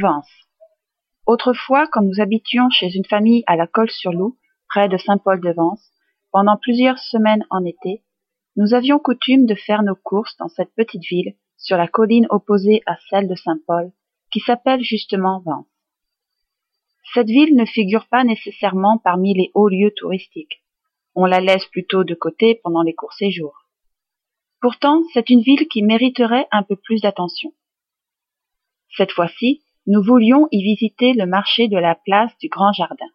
Vence. Autrefois, quand nous habitions chez une famille à la Colle-sur-Loup, près de Saint-Paul-de-Vence, pendant plusieurs semaines en été, nous avions coutume de faire nos courses dans cette petite ville, sur la colline opposée à celle de Saint-Paul, qui s'appelle justement Vence. Cette ville ne figure pas nécessairement parmi les hauts lieux touristiques. On la laisse plutôt de côté pendant les courts séjours. Pourtant, c'est une ville qui mériterait un peu plus d'attention. Cette fois-ci, nous voulions y visiter le marché de la place du Grand Jardin.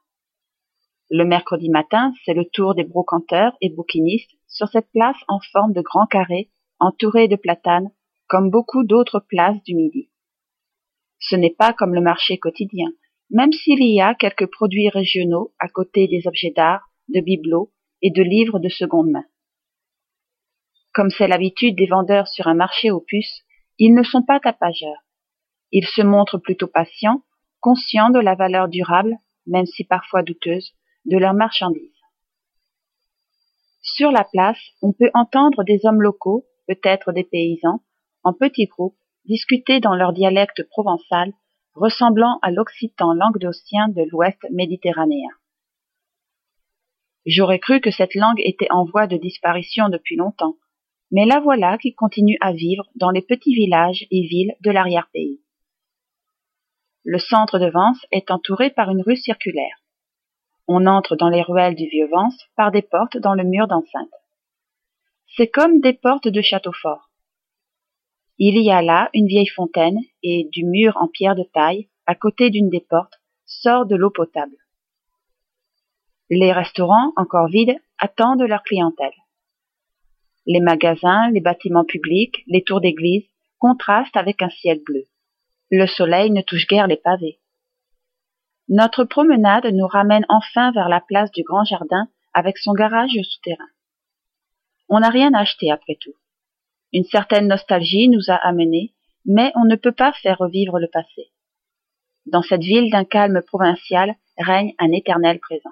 Le mercredi matin, c'est le tour des brocanteurs et bouquinistes sur cette place en forme de grand carré, entourée de platanes, comme beaucoup d'autres places du Midi. Ce n'est pas comme le marché quotidien, même s'il y a quelques produits régionaux à côté des objets d'art, de bibelots et de livres de seconde main. Comme c'est l'habitude des vendeurs sur un marché aux puces, ils ne sont pas tapageurs. Ils se montrent plutôt patients, conscients de la valeur durable, même si parfois douteuse, de leurs marchandises. Sur la place, on peut entendre des hommes locaux, peut-être des paysans, en petits groupes, discuter dans leur dialecte provençal, ressemblant à l'occitan languedocien de l'ouest méditerranéen. J'aurais cru que cette langue était en voie de disparition depuis longtemps, mais la voilà qui continue à vivre dans les petits villages et villes de l'arrière-pays. Le centre de Vence est entouré par une rue circulaire. On entre dans les ruelles du vieux Vence par des portes dans le mur d'enceinte. C'est comme des portes de château fort. Il y a là une vieille fontaine et du mur en pierre de taille, à côté d'une des portes, sort de l'eau potable. Les restaurants, encore vides, attendent leur clientèle. Les magasins, les bâtiments publics, les tours d'église contrastent avec un ciel bleu. Le soleil ne touche guère les pavés. Notre promenade nous ramène enfin vers la place du Grand Jardin avec son garage souterrain. On n'a rien acheté après tout. Une certaine nostalgie nous a amenés, mais on ne peut pas faire revivre le passé. Dans cette ville d'un calme provincial règne un éternel présent.